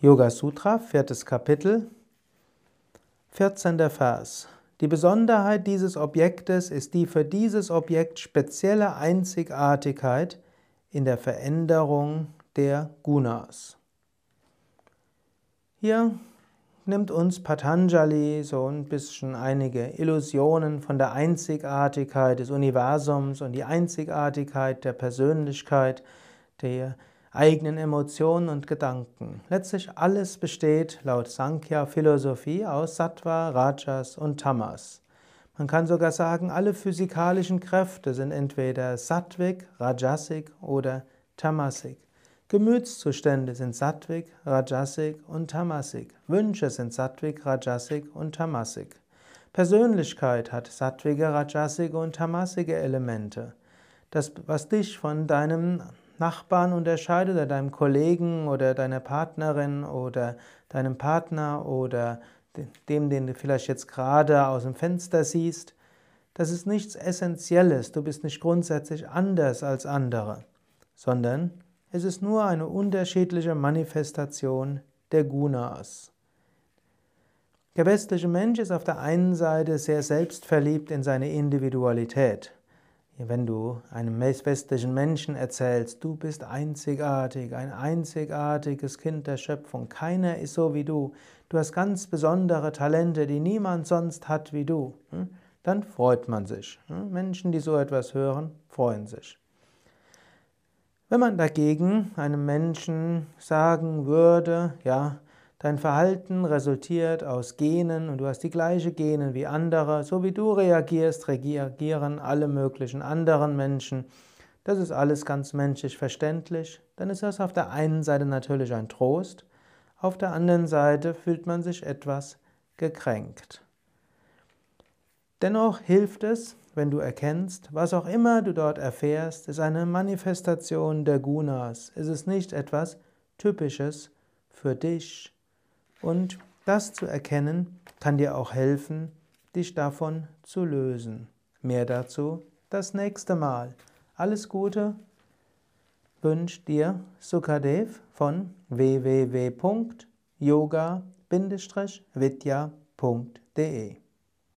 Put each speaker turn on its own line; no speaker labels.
Yoga Sutra, viertes Kapitel, 14. Vers. Die Besonderheit dieses Objektes ist die für dieses Objekt spezielle Einzigartigkeit in der Veränderung der Gunas. Hier nimmt uns Patanjali so ein bisschen einige Illusionen von der Einzigartigkeit des Universums und die Einzigartigkeit der Persönlichkeit, der eigenen Emotionen und Gedanken. Letztlich alles besteht laut Sankhya-Philosophie aus Sattva, Rajas und Tamas. Man kann sogar sagen, alle physikalischen Kräfte sind entweder Sattvik, Rajasik oder Tamasik. Gemütszustände sind Sattvik, Rajasik und Tamasik. Wünsche sind Sattvik, Rajasik und Tamasik. Persönlichkeit hat sattvige, rajasige und tamasige Elemente. Das, was dich von deinem Nachbarn unterscheidet oder deinem Kollegen oder deiner Partnerin oder deinem Partner oder dem, den du vielleicht jetzt gerade aus dem Fenster siehst, das ist nichts Essentielles. Du bist nicht grundsätzlich anders als andere, sondern es ist nur eine unterschiedliche Manifestation der Gunas. Der westliche Mensch ist auf der einen Seite sehr selbstverliebt in seine Individualität. Wenn du einem westlichen Menschen erzählst, du bist einzigartig, ein einzigartiges Kind der Schöpfung, keiner ist so wie du, du hast ganz besondere Talente, die niemand sonst hat wie du, hm, dann freut man sich. Hm, Menschen, die so etwas hören, freuen sich. Wenn man dagegen einem Menschen sagen würde, ja, Dein Verhalten resultiert aus Genen und du hast die gleiche Genen wie andere. So wie du reagierst, reagieren alle möglichen anderen Menschen. Das ist alles ganz menschlich verständlich. Dann ist das auf der einen Seite natürlich ein Trost, auf der anderen Seite fühlt man sich etwas gekränkt. Dennoch hilft es, wenn du erkennst, was auch immer du dort erfährst, ist eine Manifestation der Gunas. Es ist nicht etwas Typisches für dich. Und das zu erkennen, kann dir auch helfen, dich davon zu lösen. Mehr dazu das nächste Mal. Alles Gute wünscht dir Sukadev von www.yoga-vidya.de